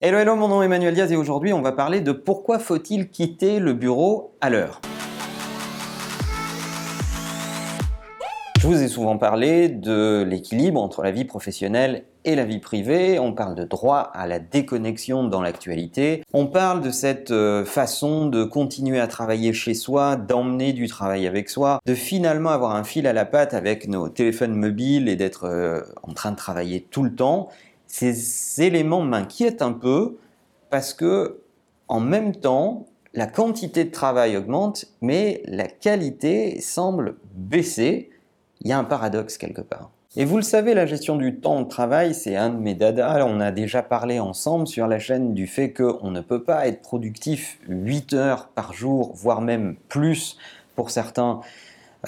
Hello, hello, mon nom est Emmanuel Diaz et aujourd'hui on va parler de pourquoi faut-il quitter le bureau à l'heure. Je vous ai souvent parlé de l'équilibre entre la vie professionnelle et la vie privée, on parle de droit à la déconnexion dans l'actualité, on parle de cette euh, façon de continuer à travailler chez soi, d'emmener du travail avec soi, de finalement avoir un fil à la patte avec nos téléphones mobiles et d'être euh, en train de travailler tout le temps ces éléments m'inquiètent un peu parce que en même temps, la quantité de travail augmente, mais la qualité semble baisser. Il y a un paradoxe quelque part. Et vous le savez, la gestion du temps de travail, c'est un de mes dadas. On a déjà parlé ensemble sur la chaîne du fait qu'on ne peut pas être productif 8 heures par jour, voire même plus pour certains.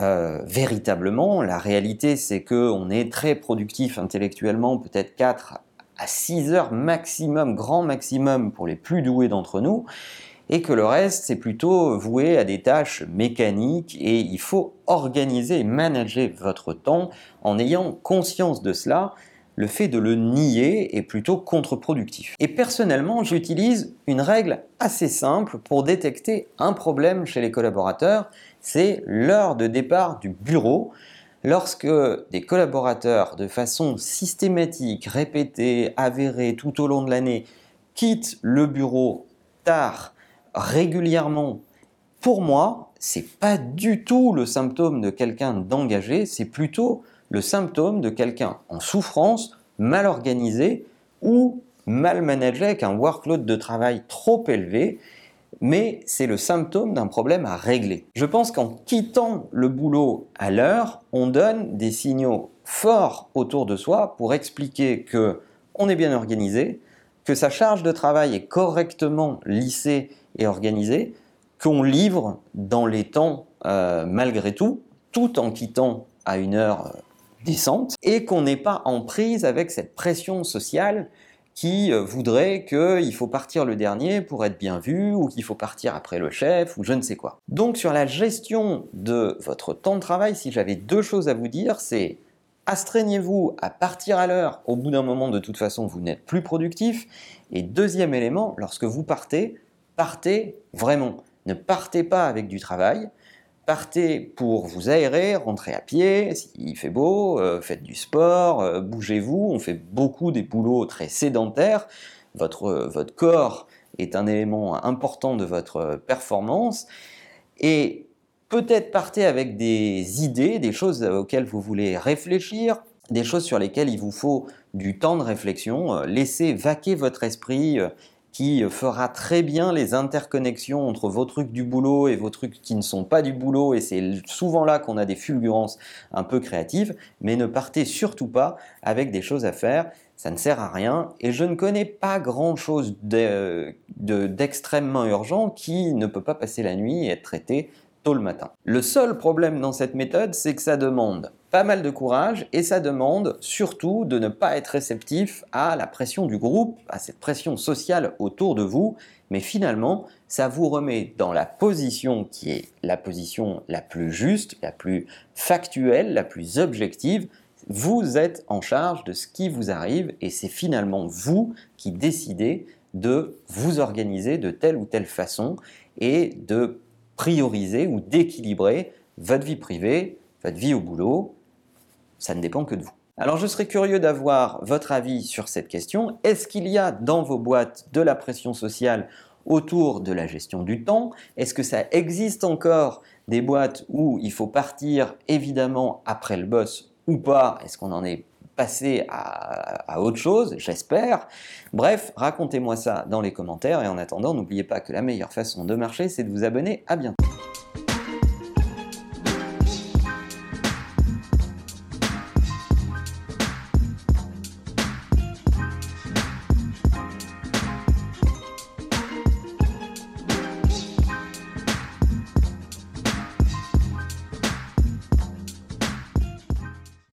Euh, véritablement, la réalité c'est qu'on est très productif intellectuellement, peut-être 4 à 6 heures maximum, grand maximum pour les plus doués d'entre nous, et que le reste, c'est plutôt voué à des tâches mécaniques, et il faut organiser et manager votre temps en ayant conscience de cela. Le fait de le nier est plutôt contre-productif. Et personnellement, j'utilise une règle assez simple pour détecter un problème chez les collaborateurs, c'est l'heure de départ du bureau. Lorsque des collaborateurs, de façon systématique, répétée, avérée tout au long de l'année, quittent le bureau tard, régulièrement, pour moi, c'est pas du tout le symptôme de quelqu'un d'engagé, c'est plutôt le symptôme de quelqu'un en souffrance, mal organisé ou mal managé avec un workload de travail trop élevé mais c'est le symptôme d'un problème à régler. Je pense qu'en quittant le boulot à l'heure, on donne des signaux forts autour de soi pour expliquer que on est bien organisé, que sa charge de travail est correctement lissée et organisée, qu'on livre dans les temps euh, malgré tout, tout en quittant à une heure euh, décente, et qu'on n'est pas en prise avec cette pression sociale qui euh, voudrait qu'il faut partir le dernier pour être bien vu, ou qu'il faut partir après le chef, ou je ne sais quoi. Donc sur la gestion de votre temps de travail, si j'avais deux choses à vous dire, c'est astreignez-vous à partir à l'heure, au bout d'un moment de toute façon vous n'êtes plus productif, et deuxième élément, lorsque vous partez, partez vraiment. Ne partez pas avec du travail, partez pour vous aérer, rentrez à pied, s'il fait beau, euh, faites du sport, euh, bougez-vous, on fait beaucoup des boulots très sédentaires, votre, euh, votre corps est un élément important de votre performance, et peut-être partez avec des idées, des choses auxquelles vous voulez réfléchir, des choses sur lesquelles il vous faut du temps de réflexion, laissez vaquer votre esprit, qui fera très bien les interconnexions entre vos trucs du boulot et vos trucs qui ne sont pas du boulot, et c'est souvent là qu'on a des fulgurances un peu créatives, mais ne partez surtout pas avec des choses à faire, ça ne sert à rien, et je ne connais pas grand-chose d'extrêmement urgent qui ne peut pas passer la nuit et être traité tôt le matin. Le seul problème dans cette méthode, c'est que ça demande pas mal de courage et ça demande surtout de ne pas être réceptif à la pression du groupe, à cette pression sociale autour de vous, mais finalement, ça vous remet dans la position qui est la position la plus juste, la plus factuelle, la plus objective. Vous êtes en charge de ce qui vous arrive et c'est finalement vous qui décidez de vous organiser de telle ou telle façon et de prioriser ou d'équilibrer votre vie privée, votre vie au boulot. Ça ne dépend que de vous. Alors je serais curieux d'avoir votre avis sur cette question. Est-ce qu'il y a dans vos boîtes de la pression sociale autour de la gestion du temps? Est-ce que ça existe encore des boîtes où il faut partir évidemment après le boss ou pas? Est-ce qu'on en est passé à, autre chose? J'espère. Bref, racontez-moi ça dans les commentaires et en attendant, n'oubliez pas que la meilleure façon de marcher, c'est de vous abonner. À bientôt.